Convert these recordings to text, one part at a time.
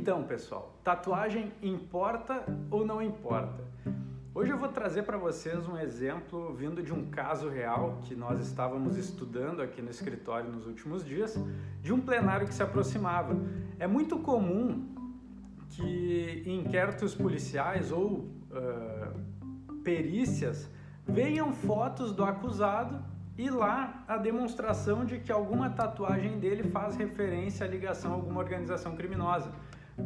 Então, pessoal, tatuagem importa ou não importa? Hoje eu vou trazer para vocês um exemplo vindo de um caso real que nós estávamos estudando aqui no escritório nos últimos dias, de um plenário que se aproximava. É muito comum que inquéritos policiais ou uh, perícias venham fotos do acusado e lá a demonstração de que alguma tatuagem dele faz referência à ligação a alguma organização criminosa.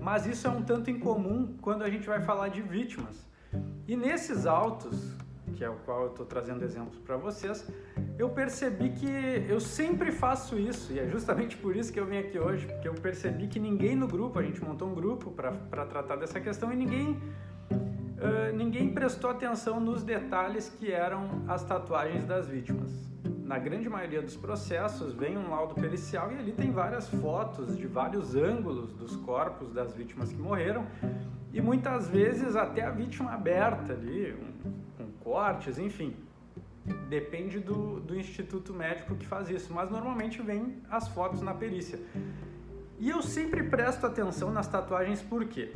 Mas isso é um tanto incomum quando a gente vai falar de vítimas. E nesses autos, que é o qual eu estou trazendo exemplos para vocês, eu percebi que eu sempre faço isso, e é justamente por isso que eu vim aqui hoje, porque eu percebi que ninguém no grupo, a gente montou um grupo para tratar dessa questão e ninguém Uh, ninguém prestou atenção nos detalhes que eram as tatuagens das vítimas na grande maioria dos processos, vem um laudo pericial e ali tem várias fotos de vários ângulos dos corpos das vítimas que morreram e muitas vezes até a vítima aberta ali, um, com cortes, enfim. Depende do, do instituto médico que faz isso, mas normalmente vem as fotos na perícia. E eu sempre presto atenção nas tatuagens por quê?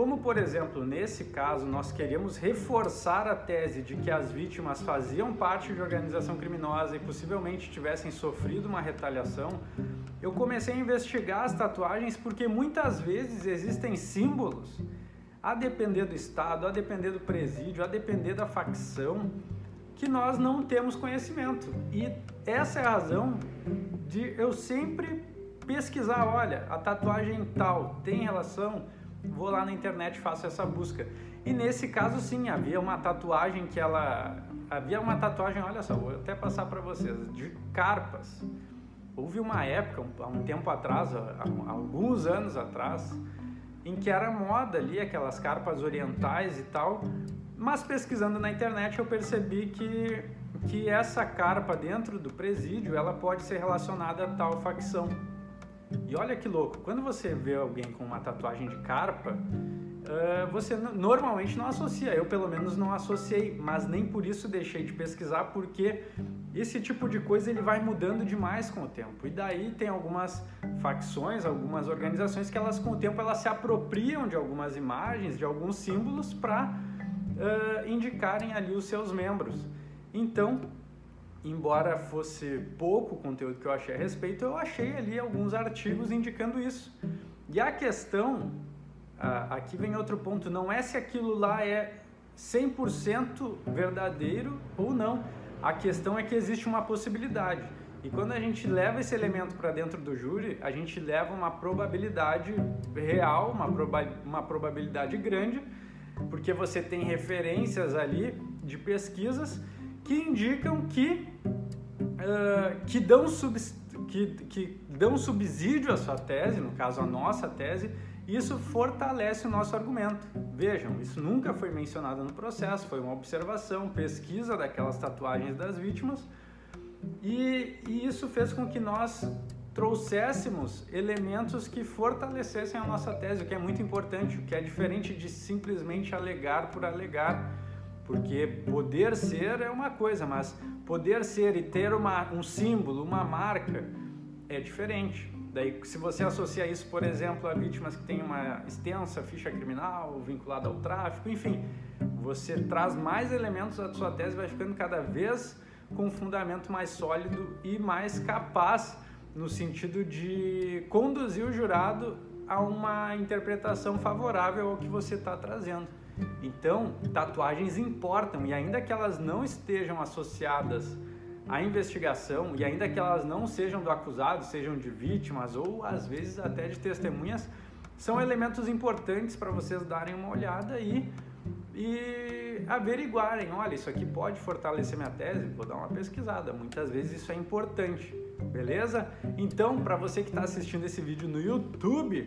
Como, por exemplo, nesse caso, nós queríamos reforçar a tese de que as vítimas faziam parte de organização criminosa e possivelmente tivessem sofrido uma retaliação, eu comecei a investigar as tatuagens porque muitas vezes existem símbolos, a depender do estado, a depender do presídio, a depender da facção, que nós não temos conhecimento. E essa é a razão de eu sempre pesquisar, olha, a tatuagem tal tem relação vou lá na internet e faço essa busca. E nesse caso, sim, havia uma tatuagem que ela. Havia uma tatuagem, olha só, vou até passar para vocês, de carpas. Houve uma época, há um tempo atrás, há alguns anos atrás, em que era moda ali aquelas carpas orientais e tal, mas pesquisando na internet eu percebi que, que essa carpa dentro do presídio ela pode ser relacionada a tal facção. E olha que louco, quando você vê alguém com uma tatuagem de carpa, uh, você normalmente não associa. Eu, pelo menos, não associei, mas nem por isso deixei de pesquisar, porque esse tipo de coisa ele vai mudando demais com o tempo. E daí tem algumas facções, algumas organizações que elas, com o tempo, elas se apropriam de algumas imagens, de alguns símbolos para uh, indicarem ali os seus membros. Então, embora fosse pouco o conteúdo que eu achei a respeito, eu achei ali alguns artigos indicando isso. E a questão, aqui vem outro ponto, não é se aquilo lá é 100% verdadeiro ou não. A questão é que existe uma possibilidade. E quando a gente leva esse elemento para dentro do júri, a gente leva uma probabilidade real, uma, proba uma probabilidade grande, porque você tem referências ali de pesquisas que indicam que, uh, que, dão que, que dão subsídio à sua tese, no caso a nossa tese, isso fortalece o nosso argumento. Vejam, isso nunca foi mencionado no processo, foi uma observação, pesquisa daquelas tatuagens das vítimas, e, e isso fez com que nós trouxéssemos elementos que fortalecessem a nossa tese, o que é muito importante, o que é diferente de simplesmente alegar por alegar porque poder ser é uma coisa, mas poder ser e ter uma, um símbolo, uma marca, é diferente. Daí, se você associa isso, por exemplo, a vítimas que têm uma extensa ficha criminal vinculada ao tráfico, enfim, você traz mais elementos à sua tese, vai ficando cada vez com um fundamento mais sólido e mais capaz no sentido de conduzir o jurado a uma interpretação favorável ao que você está trazendo. Então, tatuagens importam e ainda que elas não estejam associadas à investigação e ainda que elas não sejam do acusado, sejam de vítimas ou às vezes até de testemunhas, são elementos importantes para vocês darem uma olhada e, e averiguarem. Olha, isso aqui pode fortalecer minha tese, vou dar uma pesquisada. Muitas vezes isso é importante, beleza? Então, para você que está assistindo esse vídeo no YouTube,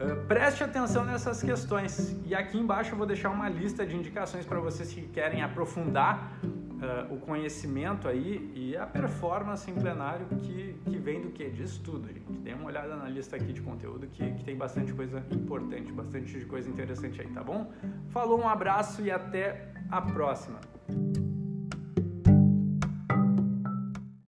Uh, preste atenção nessas questões e aqui embaixo eu vou deixar uma lista de indicações para vocês que querem aprofundar uh, o conhecimento aí e a performance em plenário que, que vem do que? De estudo, gente. Dê uma olhada na lista aqui de conteúdo que, que tem bastante coisa importante, bastante coisa interessante aí, tá bom? Falou, um abraço e até a próxima!